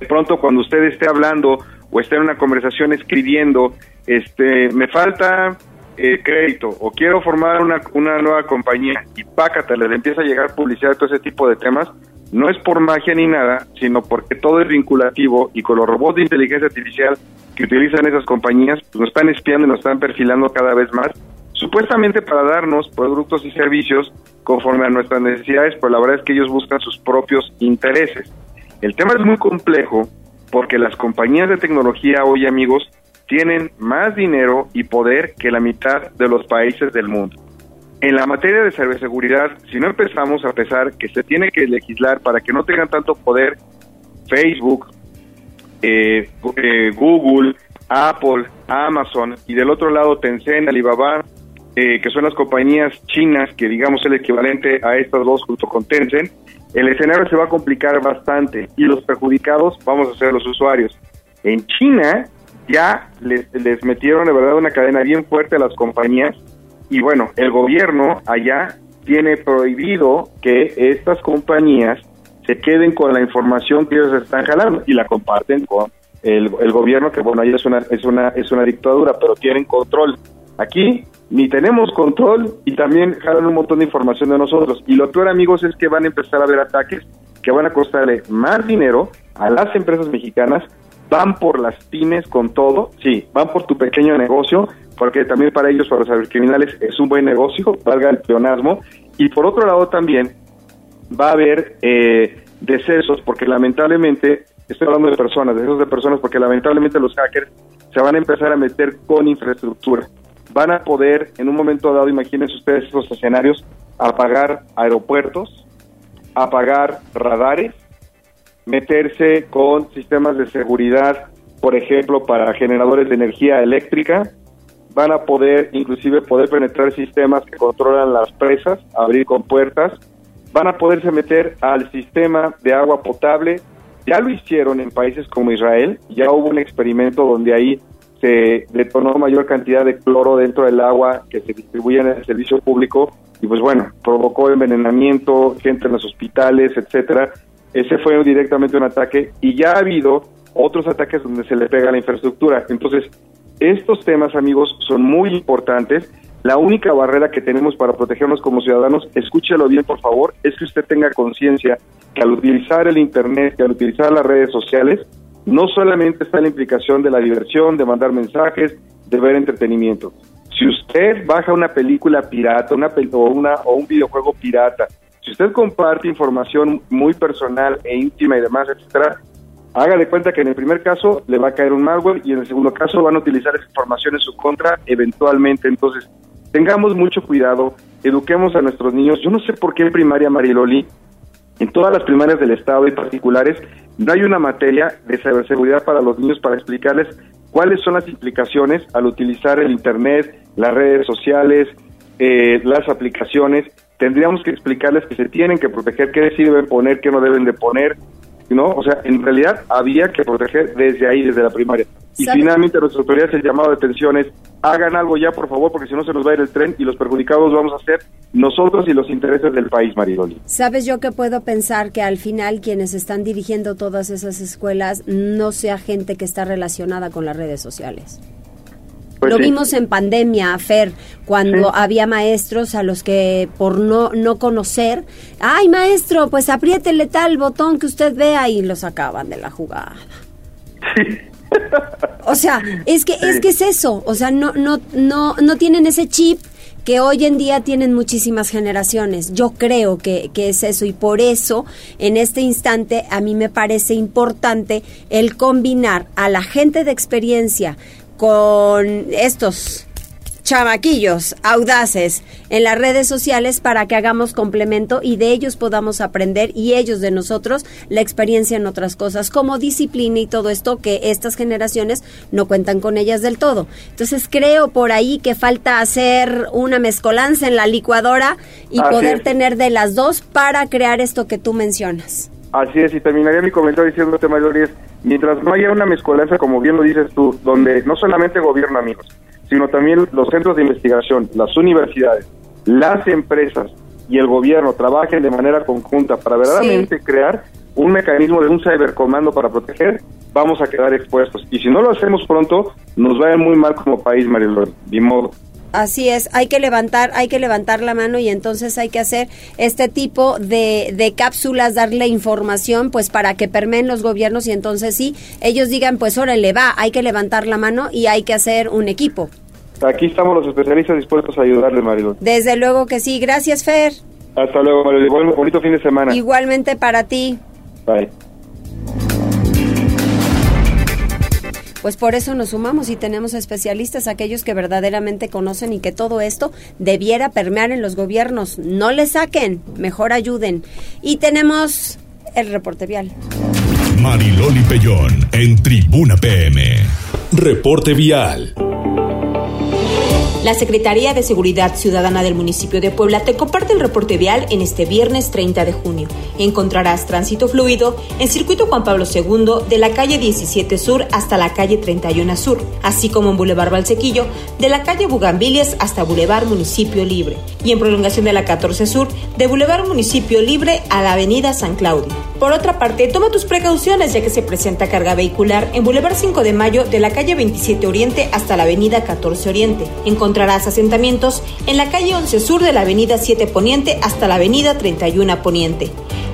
[SPEAKER 11] De pronto, cuando usted esté hablando o esté en una conversación escribiendo, este, me falta eh, crédito o quiero formar una, una nueva compañía y pácate, le empieza a llegar publicidad, todo ese tipo de temas, no es por magia ni nada, sino porque todo es vinculativo y con los robots de inteligencia artificial que utilizan esas compañías, pues nos están espiando y nos están perfilando cada vez más, supuestamente para darnos productos y servicios conforme a nuestras necesidades, pero la verdad es que ellos buscan sus propios intereses. El tema es muy complejo porque las compañías de tecnología hoy, amigos, tienen más dinero y poder que la mitad de los países del mundo. En la materia de ciberseguridad, si no empezamos a pesar que se tiene que legislar para que no tengan tanto poder Facebook, eh, eh, Google, Apple, Amazon y del otro lado Tencent, Alibaba, eh, que son las compañías chinas que digamos el equivalente a estas dos junto con Tencent, el escenario se va a complicar bastante y los perjudicados vamos a ser los usuarios. En China ya les, les metieron de verdad una cadena bien fuerte a las compañías y bueno, el gobierno allá tiene prohibido que estas compañías se queden con la información que ellos están jalando y la comparten con el, gobierno que bueno, allá es una es una es una dictadura, pero tienen control. Aquí ni tenemos control y también jalan un montón de información de nosotros. Y lo peor, amigos, es que van a empezar a haber ataques que van a costarle más dinero a las empresas mexicanas, van por las pymes con todo, sí, van por tu pequeño negocio, porque también para ellos, para los criminales, es un buen negocio, valga el pleonasmo, y por otro lado también va a haber eh, decesos, porque lamentablemente, estoy hablando de personas, decesos de personas, porque lamentablemente los hackers se van a empezar a meter con infraestructura. Van a poder, en un momento dado, imagínense ustedes esos escenarios, apagar aeropuertos, apagar radares, meterse con sistemas de seguridad, por ejemplo, para generadores de energía eléctrica, van a poder inclusive poder penetrar sistemas que controlan las presas, abrir con puertas, van a poderse meter al sistema de agua potable, ya lo hicieron en países como Israel, ya hubo un experimento donde ahí se detonó mayor cantidad de cloro dentro del agua que se distribuye en el servicio público. Y pues bueno, provocó envenenamiento, gente en los hospitales, etcétera. Ese fue directamente un ataque y ya ha habido otros ataques donde se le pega la infraestructura. Entonces, estos temas, amigos, son muy importantes. La única barrera que tenemos para protegernos como ciudadanos, escúchelo bien, por favor, es que usted tenga conciencia que al utilizar el Internet, que al utilizar las redes sociales, no solamente está la implicación de la diversión, de mandar mensajes, de ver entretenimiento. Si usted baja una película pirata una o, un videojuego pirata, si usted comparte información muy personal e íntima y demás, etcétera, haga de cuenta que en el primer caso le va a caer un malware y en el segundo caso van a utilizar esa información en su contra eventualmente. Entonces, tengamos mucho cuidado, eduquemos a nuestros niños. Yo no sé por qué en primaria, Mariloli, en todas las primarias del Estado y particulares, no hay una materia de ciberseguridad para los niños para explicarles cuáles son las implicaciones al utilizar el Internet, las redes sociales, eh, las aplicaciones. Tendríamos que explicarles que se tienen que proteger, qué sí deben poner, qué no deben de poner, ¿no? O sea, en realidad había que proteger desde ahí, desde la primaria. Y finalmente nuestras autoridades el llamado de atención es, hagan algo ya, por favor, porque si no se nos va a ir el tren y los perjudicados vamos a ser nosotros y los intereses del país, Mariloli.
[SPEAKER 1] ¿Sabes yo que puedo pensar que al final quienes están dirigiendo todas esas escuelas no sea gente que está relacionada con las redes sociales?
[SPEAKER 11] Pues
[SPEAKER 1] Lo
[SPEAKER 11] sí.
[SPEAKER 1] vimos en pandemia, Fer, cuando había maestros a los que por no, no conocer, ay maestro, pues apriétele tal botón que usted vea y lo sacaban de la jugada. O sea, es que es que es eso, o sea, no no no no tienen ese chip que hoy en día tienen muchísimas generaciones. Yo creo que, que es eso y por eso en este instante a mí me parece importante el combinar a la gente de experiencia con estos chamaquillos audaces en las redes sociales para que hagamos complemento y de ellos podamos aprender y ellos de nosotros la experiencia en otras cosas como disciplina y todo esto que estas generaciones no cuentan con ellas del todo. Entonces creo por ahí que falta hacer una mezcolanza en la licuadora y poder tener de las dos para crear esto que tú mencionas.
[SPEAKER 11] Así es, y terminaría mi comentario diciéndote, Mayor, mientras no haya una mezcolanza, como bien lo dices tú, donde no solamente gobierno, amigos, sino también los centros de investigación, las universidades, las empresas y el gobierno trabajen de manera conjunta para verdaderamente crear un mecanismo de un cybercomando para proteger, vamos a quedar expuestos. Y si no lo hacemos pronto, nos va a ir muy mal como país, Marilón. De modo.
[SPEAKER 1] Así es, hay que levantar, hay que levantar la mano y entonces hay que hacer este tipo de, de cápsulas, darle información, pues para que permeen los gobiernos y entonces sí, ellos digan, pues órale, va, hay que levantar la mano y hay que hacer un equipo.
[SPEAKER 11] Aquí estamos los especialistas dispuestos a ayudarle, Marilón.
[SPEAKER 1] Desde luego que sí, gracias Fer.
[SPEAKER 11] Hasta luego, Marilón, bonito fin de semana.
[SPEAKER 1] Igualmente para ti.
[SPEAKER 11] Bye.
[SPEAKER 1] Pues por eso nos sumamos y tenemos especialistas, aquellos que verdaderamente conocen y que todo esto debiera permear en los gobiernos. No le saquen, mejor ayuden. Y tenemos el reporte vial.
[SPEAKER 3] Mariloli Pellón en Tribuna PM. Reporte vial.
[SPEAKER 12] La Secretaría de Seguridad Ciudadana del municipio de Puebla te comparte el reporte vial en este viernes 30 de junio. Encontrarás tránsito fluido en circuito Juan Pablo II de la calle 17 Sur hasta la calle 31 Sur, así como en Boulevard Valsequillo de la calle Bugambilias hasta Boulevard Municipio Libre y en prolongación de la 14 Sur de Boulevard Municipio Libre a la Avenida San Claudio. Por otra parte, toma tus precauciones ya que se presenta carga vehicular en Boulevard 5 de Mayo de la calle 27 Oriente hasta la Avenida 14 Oriente encontrarás asentamientos en la calle 11 Sur de la Avenida 7 Poniente hasta la Avenida 31 Poniente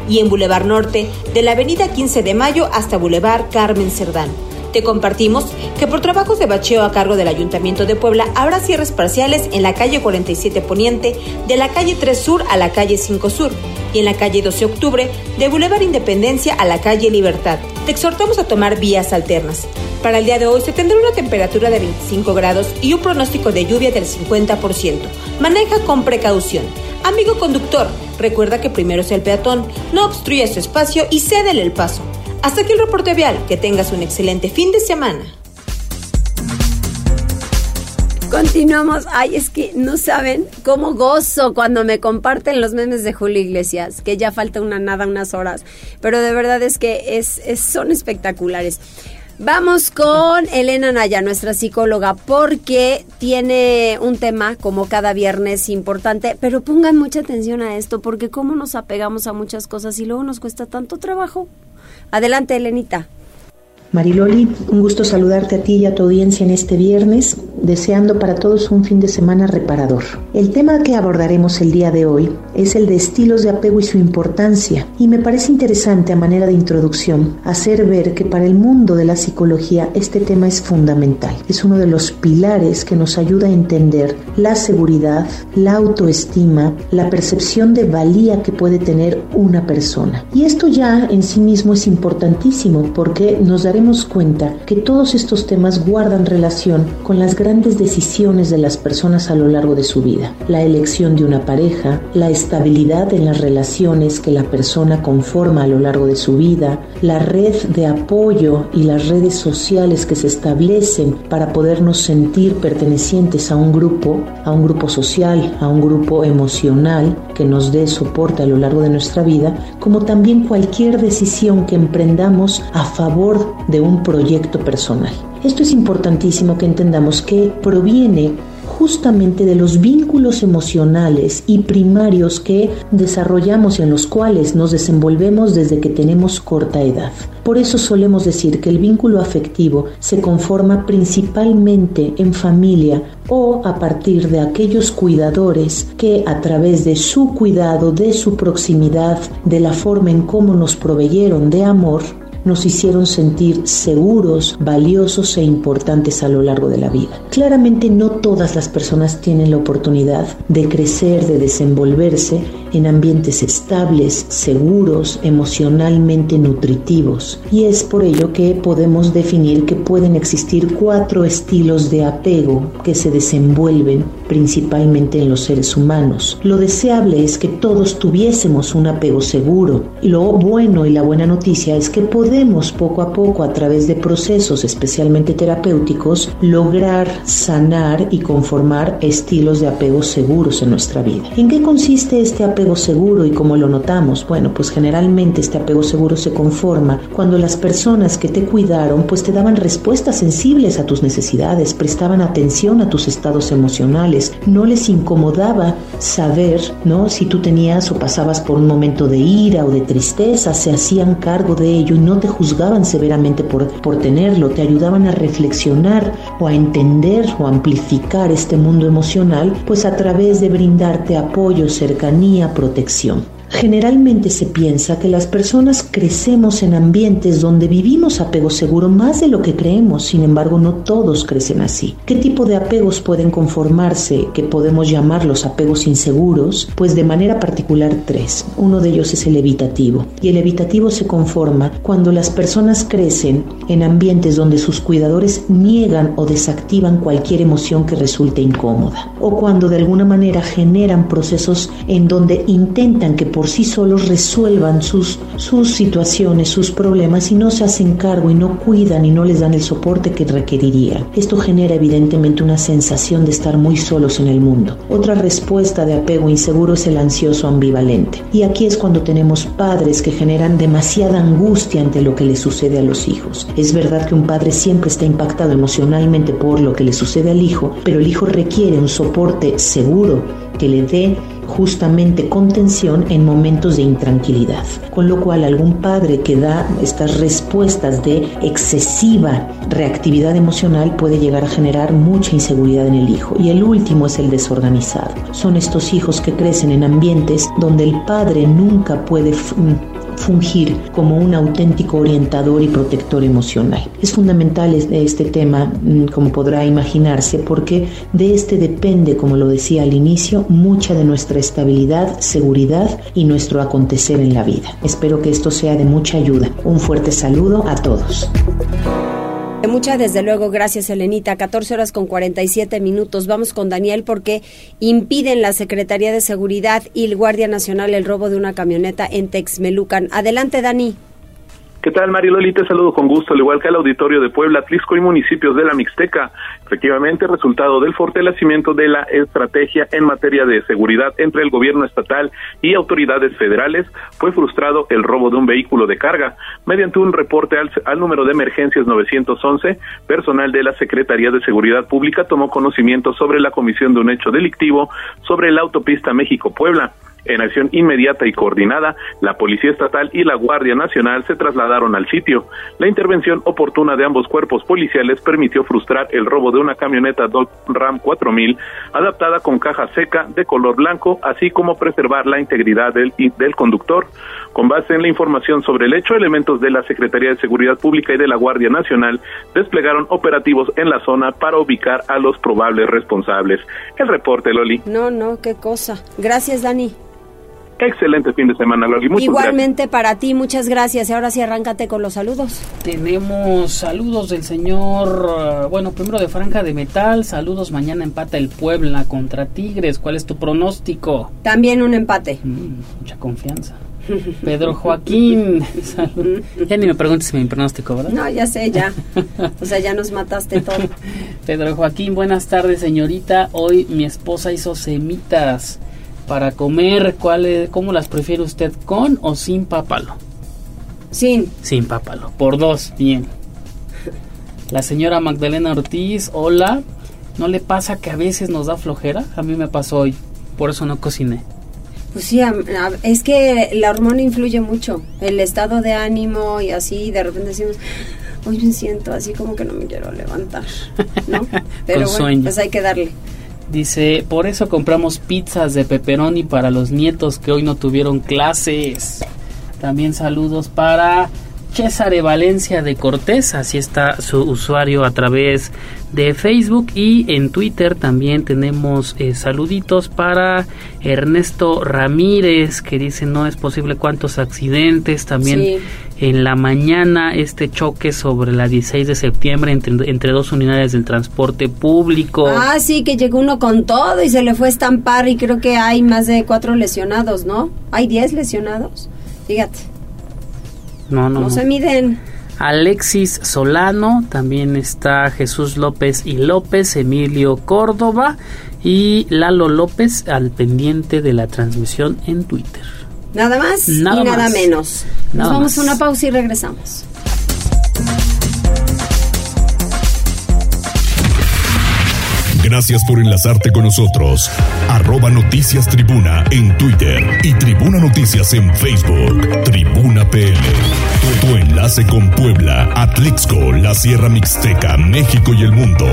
[SPEAKER 12] y en Boulevard Norte de la Avenida 15 de Mayo hasta Boulevard Carmen Cerdán. Te compartimos que por trabajos de bacheo a cargo del Ayuntamiento de Puebla habrá cierres parciales en la calle 47 Poniente, de la calle 3 Sur a la calle 5 Sur y en la calle 12 Octubre, de Boulevard Independencia a la calle Libertad. Te exhortamos a tomar vías alternas. Para el día de hoy se tendrá una temperatura de 25 grados y un pronóstico de lluvia del 50%. Maneja con precaución. Amigo conductor, recuerda que primero es el peatón, no obstruya su espacio y cédele el paso. Hasta aquí el reporte vial. Que tengas un excelente fin de semana.
[SPEAKER 1] Continuamos. Ay, es que no saben cómo gozo cuando me comparten los memes de Julio Iglesias, que ya falta una nada, unas horas. Pero de verdad es que es, son espectaculares. Vamos con Elena Naya, nuestra psicóloga, porque tiene un tema, como cada viernes, importante, pero pongan mucha atención a esto, porque cómo nos apegamos a muchas cosas y luego nos cuesta tanto trabajo. Adelante, Elenita.
[SPEAKER 13] Mariloli, un gusto saludarte a ti y a tu audiencia en este viernes, deseando para todos un fin de semana reparador. El tema que abordaremos el día de hoy es el de estilos de apego y su importancia, y me parece interesante a manera de introducción hacer ver que para el mundo de la psicología este tema es fundamental. Es uno de los pilares que nos ayuda a entender la seguridad, la autoestima, la percepción de valía que puede tener una persona. Y esto ya en sí mismo es importantísimo porque nos daremos cuenta que todos estos temas guardan relación con las grandes decisiones de las personas a lo largo de su vida. La elección de una pareja, la estabilidad en las relaciones que la persona conforma a lo largo de su vida, la red de apoyo y las redes sociales que se establecen para podernos sentir pertenecientes a un grupo, a un grupo social, a un grupo emocional que nos dé soporte a lo largo de nuestra vida, como también cualquier decisión que emprendamos a favor de un proyecto personal. Esto es importantísimo que entendamos que proviene justamente de los vínculos emocionales y primarios que desarrollamos y en los cuales nos desenvolvemos desde que tenemos corta edad. Por eso solemos decir que el vínculo afectivo se conforma principalmente en familia o a partir de aquellos cuidadores que a través de su cuidado, de su proximidad, de la forma en cómo nos proveyeron de amor, nos hicieron sentir seguros, valiosos e importantes a lo largo de la vida. Claramente no todas las personas tienen la oportunidad de crecer, de desenvolverse en ambientes estables, seguros, emocionalmente nutritivos. Y es por ello que podemos definir que pueden existir cuatro estilos de apego que se desenvuelven principalmente en los seres humanos. Lo deseable es que todos tuviésemos un apego seguro. Lo bueno y la buena noticia es que podemos poco a poco a través de procesos especialmente terapéuticos lograr sanar y conformar estilos de apego seguros en nuestra vida. ¿En qué consiste este apego seguro y cómo lo notamos? Bueno, pues generalmente este apego seguro se conforma cuando las personas que te cuidaron pues te daban respuestas sensibles a tus necesidades, prestaban atención a tus estados emocionales, no les incomodaba saber, ¿no? Si tú tenías o pasabas por un momento de ira o de tristeza, se hacían cargo de ello y no te juzgaban severamente por, por tenerlo, te ayudaban a reflexionar o a entender o amplificar este mundo emocional, pues a través de brindarte apoyo, cercanía, protección. Generalmente se piensa que las personas crecemos en ambientes donde vivimos apego seguro más de lo que creemos, sin embargo no todos crecen así. ¿Qué tipo de apegos pueden conformarse, que podemos llamar los apegos inseguros? Pues de manera particular tres. Uno de ellos es el evitativo y el evitativo se conforma cuando las personas crecen en ambientes donde sus cuidadores niegan o desactivan cualquier emoción que resulte incómoda o cuando de alguna manera generan procesos en donde intentan que por sí solos resuelvan sus, sus situaciones, sus problemas y no se hacen cargo y no cuidan y no les dan el soporte que requeriría. Esto genera evidentemente una sensación de estar muy solos en el mundo. Otra respuesta de apego inseguro es el ansioso ambivalente. Y aquí es cuando tenemos padres que generan demasiada angustia ante lo que le sucede a los hijos. Es verdad que un padre siempre está impactado emocionalmente por lo que le sucede al hijo, pero el hijo requiere un soporte seguro que le dé justamente contención en momentos de intranquilidad. Con lo cual algún padre que da estas respuestas de excesiva reactividad emocional puede llegar a generar mucha inseguridad en el hijo. Y el último es el desorganizado. Son estos hijos que crecen en ambientes donde el padre nunca puede fungir como un auténtico orientador y protector emocional. Es fundamental este tema, mm, como podrá imaginarse, porque de este depende, como lo decía al inicio, mucha de nuestra estabilidad, seguridad y nuestro acontecer en la vida. Espero que esto sea de mucha ayuda. Un fuerte saludo a todos.
[SPEAKER 1] Muchas, desde luego, gracias, Elenita. 14 horas con 47 minutos. Vamos con Daniel porque impiden la Secretaría de Seguridad y el Guardia Nacional el robo de una camioneta en Texmelucan. Adelante, Dani.
[SPEAKER 14] ¿Qué tal, Mariloli? Te saludo con gusto, al igual que al auditorio de Puebla, Tlisco y municipios de la Mixteca. Efectivamente, resultado del fortalecimiento de la estrategia en materia de seguridad entre el gobierno estatal y autoridades federales, fue frustrado el robo de un vehículo de carga. Mediante un reporte al, al número de emergencias 911, personal de la Secretaría de Seguridad Pública tomó conocimiento sobre la comisión de un hecho delictivo sobre la autopista México-Puebla. En acción inmediata y coordinada, la Policía Estatal y la Guardia Nacional se trasladaron al sitio. La intervención oportuna de ambos cuerpos policiales permitió frustrar el robo de una camioneta Dodge Ram 4000 adaptada con caja seca de color blanco, así como preservar la integridad del, del conductor. Con base en la información sobre el hecho, elementos de la Secretaría de Seguridad Pública y de la Guardia Nacional desplegaron operativos en la zona para ubicar a los probables responsables. El reporte, Loli.
[SPEAKER 1] No, no, qué cosa. Gracias, Dani.
[SPEAKER 14] Excelente fin de semana, Loli. Muchas
[SPEAKER 1] Igualmente
[SPEAKER 14] gracias.
[SPEAKER 1] para ti, muchas gracias. Y ahora sí, arráncate con los saludos.
[SPEAKER 2] Tenemos saludos del señor, uh, bueno, primero de Franja de Metal, saludos, mañana empata el Puebla contra Tigres, ¿cuál es tu pronóstico?
[SPEAKER 1] También un empate.
[SPEAKER 2] Mm, mucha confianza. Pedro Joaquín, salud. ya ni me preguntes mi pronóstico, ¿verdad?
[SPEAKER 1] No, ya sé, ya. O sea, ya nos mataste todo.
[SPEAKER 2] Pedro Joaquín, buenas tardes, señorita. Hoy mi esposa hizo semitas para comer, ¿cuál ¿cómo las prefiere usted? ¿Con o sin pápalo?
[SPEAKER 1] Sin.
[SPEAKER 2] Sin pápalo. Por dos, bien. La señora Magdalena Ortiz, hola. ¿No le pasa que a veces nos da flojera? A mí me pasó hoy, por eso no cociné.
[SPEAKER 1] Pues sí, es que la hormona influye mucho, el estado de ánimo y así, de repente decimos, hoy me siento así como que no me quiero levantar, ¿no? Pero bueno, pues hay que darle.
[SPEAKER 2] Dice, por eso compramos pizzas de pepperoni para los nietos que hoy no tuvieron clases. También saludos para César Valencia de Cortés, así está su usuario a través de Facebook y en Twitter también tenemos eh, saluditos para Ernesto Ramírez que dice no es posible cuántos accidentes, también en la mañana este choque sobre la 16 de septiembre entre, entre dos unidades del transporte público.
[SPEAKER 1] Ah, sí, que llegó uno con todo y se le fue a estampar y creo que hay más de cuatro lesionados, ¿no? Hay diez lesionados, fíjate.
[SPEAKER 2] No, no,
[SPEAKER 1] no. se miden.
[SPEAKER 2] Alexis Solano, también está Jesús López y López, Emilio Córdoba y Lalo López al pendiente de la transmisión en Twitter.
[SPEAKER 1] Nada más y nada menos. Nos vamos a una pausa y regresamos.
[SPEAKER 3] Gracias por enlazarte con nosotros. Arroba Noticias Tribuna en Twitter y Tribuna Noticias en Facebook. Tribuna PM. Tu, tu enlace con Puebla, Atlixco, la Sierra Mixteca, México y el mundo.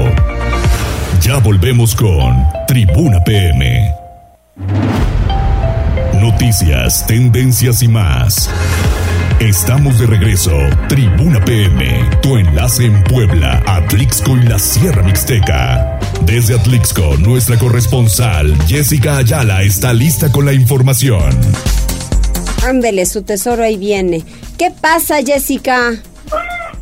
[SPEAKER 3] Ya volvemos con Tribuna PM. Noticias, tendencias y más. Estamos de regreso. Tribuna PM, tu enlace en Puebla, Atlixco y la Sierra Mixteca. Desde Atlixco, nuestra corresponsal Jessica Ayala está lista con la información.
[SPEAKER 1] Ándele, su tesoro ahí viene. ¿Qué pasa, Jessica?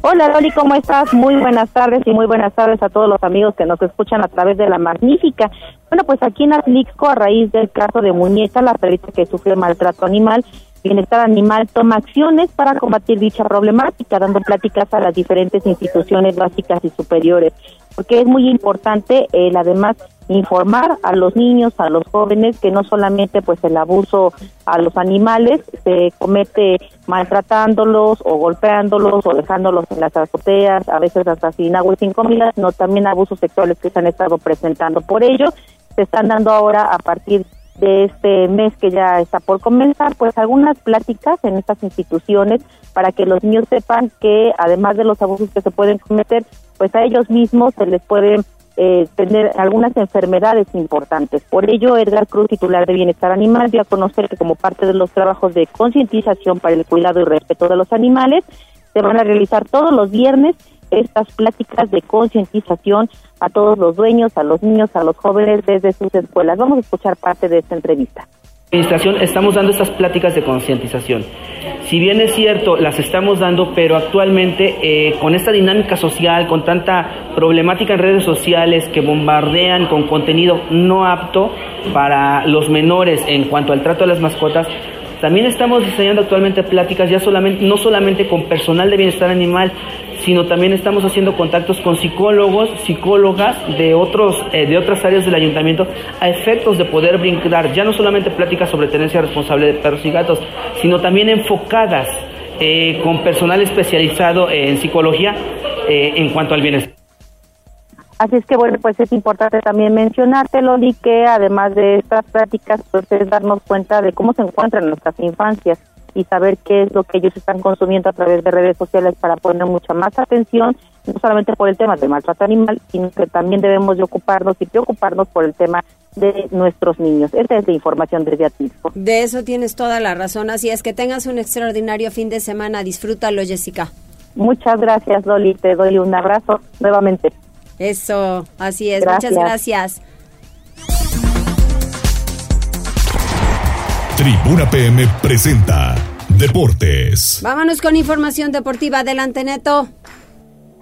[SPEAKER 15] Hola Loli, ¿cómo estás? Muy buenas tardes y muy buenas tardes a todos los amigos que nos escuchan a través de la magnífica. Bueno, pues aquí en Atlixco, a raíz del caso de Muñeca, la perrita que sufrió maltrato animal, Bienestar Animal toma acciones para combatir dicha problemática, dando pláticas a las diferentes instituciones básicas y superiores, porque es muy importante el además informar a los niños, a los jóvenes que no solamente pues el abuso a los animales se comete maltratándolos o golpeándolos o dejándolos en las azoteas, a veces hasta sin agua y sin comida, sino también abusos sexuales que se han estado presentando. Por ello, se están dando ahora a partir de este mes que ya está por comenzar, pues algunas pláticas en estas instituciones para que los niños sepan que además de los abusos que se pueden cometer, pues a ellos mismos se les pueden eh, tener algunas enfermedades importantes. Por ello, Edgar Cruz, titular de Bienestar Animal, dio a conocer que como parte de los trabajos de concientización para el cuidado y respeto de los animales, se van a realizar todos los viernes estas pláticas de concientización a todos los dueños, a los niños, a los jóvenes desde sus escuelas. Vamos a escuchar parte de esta entrevista.
[SPEAKER 16] Administración estamos dando estas pláticas de concientización. Si bien es cierto, las estamos dando, pero actualmente eh, con esta dinámica social, con tanta problemática en redes sociales que bombardean con contenido no apto para los menores en cuanto al trato de las mascotas, también estamos diseñando actualmente pláticas ya solamente, no solamente con personal de bienestar animal, sino también estamos haciendo contactos con psicólogos, psicólogas de otros, eh, de otras áreas del ayuntamiento, a efectos de poder brindar ya no solamente pláticas sobre tenencia responsable de perros y gatos, sino también enfocadas eh, con personal especializado en psicología eh, en cuanto al bienestar.
[SPEAKER 15] Así es que bueno, pues es importante también mencionarte, Loli, que además de estas prácticas, pues es darnos cuenta de cómo se encuentran nuestras infancias y saber qué es lo que ellos están consumiendo a través de redes sociales para poner mucha más atención, no solamente por el tema del maltrato animal, sino que también debemos de ocuparnos y preocuparnos por el tema de nuestros niños. Esta es la información desde Atisco.
[SPEAKER 1] De eso tienes toda la razón, así es que tengas un extraordinario fin de semana, disfrútalo Jessica.
[SPEAKER 15] Muchas gracias Loli, te doy un abrazo nuevamente.
[SPEAKER 1] Eso, así es. Muchas gracias.
[SPEAKER 3] Tribuna PM presenta Deportes.
[SPEAKER 1] Vámonos con información deportiva. Adelante, Neto.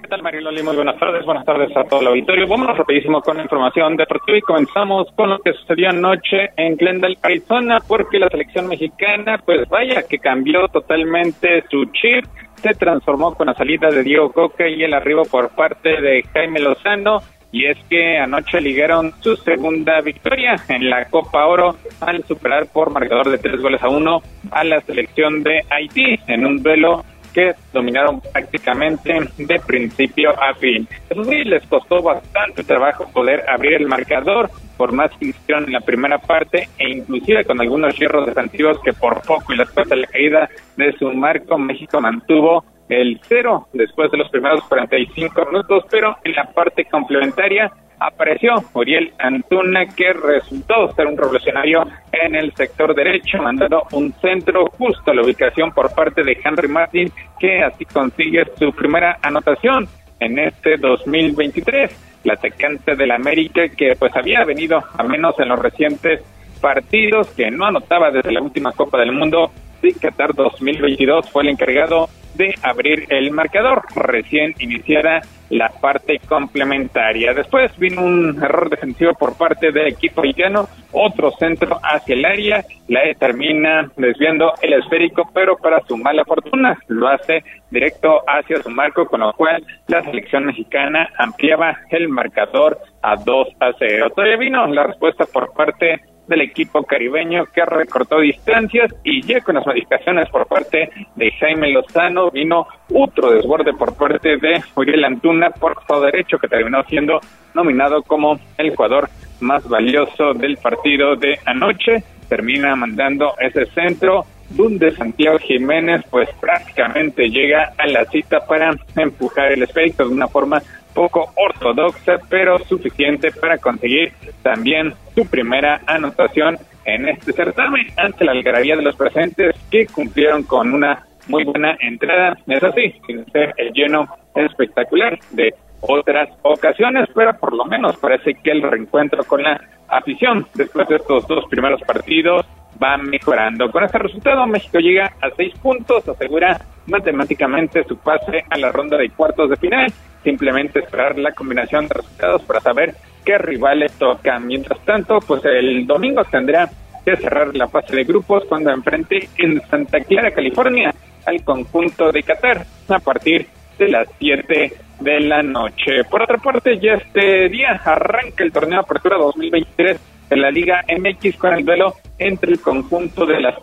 [SPEAKER 17] ¿Qué tal, Mariloli? Muy buenas tardes. Buenas tardes a todo el auditorio. Vámonos rapidísimo con la información deportiva y comenzamos con lo que sucedió anoche en Glendale, Arizona, porque la selección mexicana, pues vaya que cambió totalmente su chip se transformó con la salida de Diego Coca y el arribo por parte de Jaime Lozano. Y es que anoche ligaron su segunda victoria en la Copa Oro al superar por marcador de tres goles a uno a la selección de Haití en un duelo que dominaron prácticamente de principio a fin. Eso sí, les costó bastante trabajo poder abrir el marcador, por más que hicieron en la primera parte e inclusive con algunos hierros defensivos que por poco y después de la caída de su marco México mantuvo el cero después de los primeros 45 minutos, pero en la parte complementaria apareció Uriel Antuna, que resultó ser un revolucionario en el sector derecho, mandando un centro justo a la ubicación por parte de Henry Martin, que así consigue su primera anotación en este 2023. La atacante del América, que pues había venido, a menos en los recientes partidos, que no anotaba desde la última Copa del Mundo, de Qatar 2022, fue el encargado de abrir el marcador recién iniciada la parte complementaria. Después vino un error defensivo por parte del equipo haitiano, otro centro hacia el área, la E termina desviando el esférico, pero para su mala fortuna lo hace directo hacia su marco, con lo cual la selección mexicana ampliaba el marcador a 2 a 0. Todavía vino la respuesta por parte del equipo caribeño que recortó distancias y ya con las modificaciones por parte de Jaime Lozano vino otro desborde por parte de Uriel Antuna por costado derecho que terminó siendo nominado como el jugador más valioso del partido de anoche. Termina mandando ese centro donde Santiago Jiménez pues prácticamente llega a la cita para empujar el espectro de una forma poco ortodoxa, pero suficiente para conseguir también su primera anotación en este certamen ante la algarabía de los presentes que cumplieron con una muy buena entrada, es así, sin ser el lleno espectacular de otras ocasiones, pero por lo menos parece que el reencuentro con la afición después de estos dos primeros partidos va mejorando. Con este resultado, México llega a seis puntos, asegura matemáticamente su pase a la ronda de cuartos de final. Simplemente esperar la combinación de resultados para saber qué rivales tocan. Mientras tanto, pues el domingo tendrá que cerrar la fase de grupos cuando enfrente en Santa Clara, California, al conjunto de Qatar a partir de las 7 de la noche. Por otra parte, ya este día arranca el torneo Apertura 2023 de la Liga MX con el duelo entre el conjunto de las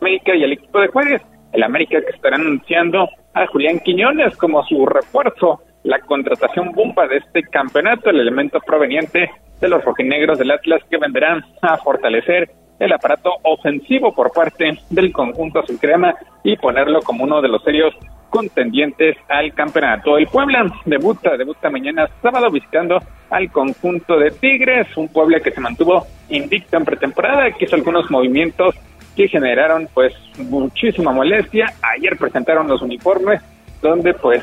[SPEAKER 17] América y el equipo de Juárez. El América que estará anunciando a Julián Quiñones como su refuerzo, la contratación bomba de este campeonato, el elemento proveniente de los rojinegros del Atlas que vendrán a fortalecer el aparato ofensivo por parte del conjunto azul crema y ponerlo como uno de los serios contendientes al campeonato. El Puebla debuta, debuta mañana sábado visitando al conjunto de Tigres, un Puebla que se mantuvo invicto en pretemporada, que hizo algunos movimientos que generaron pues muchísima molestia. Ayer presentaron los uniformes donde pues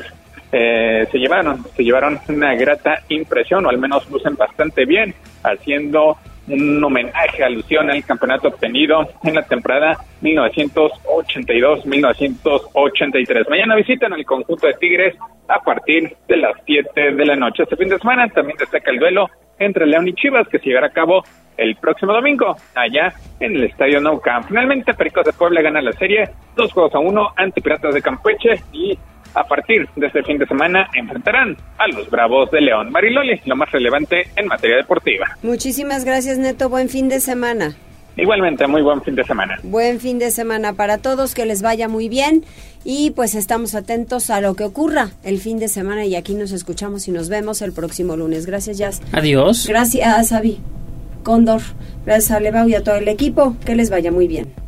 [SPEAKER 17] eh, se llevaron, se llevaron una grata impresión, o al menos lucen bastante bien, haciendo un homenaje, alusión al campeonato obtenido en la temporada 1982-1983. Mañana visitan el conjunto de Tigres a partir de las 7 de la noche. Este fin de semana también destaca el duelo entre León y Chivas que se llevará a cabo el próximo domingo allá en el Estadio Nou Camp. Finalmente, Pericos de Puebla gana la serie dos juegos a uno ante Piratas de Campeche y a partir de este fin de semana enfrentarán a los Bravos de León. Mariloli, lo más relevante en materia deportiva.
[SPEAKER 1] Muchísimas gracias, Neto. Buen fin de semana.
[SPEAKER 17] Igualmente, muy buen fin de semana.
[SPEAKER 1] Buen fin de semana para todos, que les vaya muy bien y pues estamos atentos a lo que ocurra el fin de semana y aquí nos escuchamos y nos vemos el próximo lunes. Gracias, Jazz.
[SPEAKER 2] Adiós.
[SPEAKER 1] Gracias, Avi. Cóndor. Gracias a Levao y a todo el equipo. Que les vaya muy bien.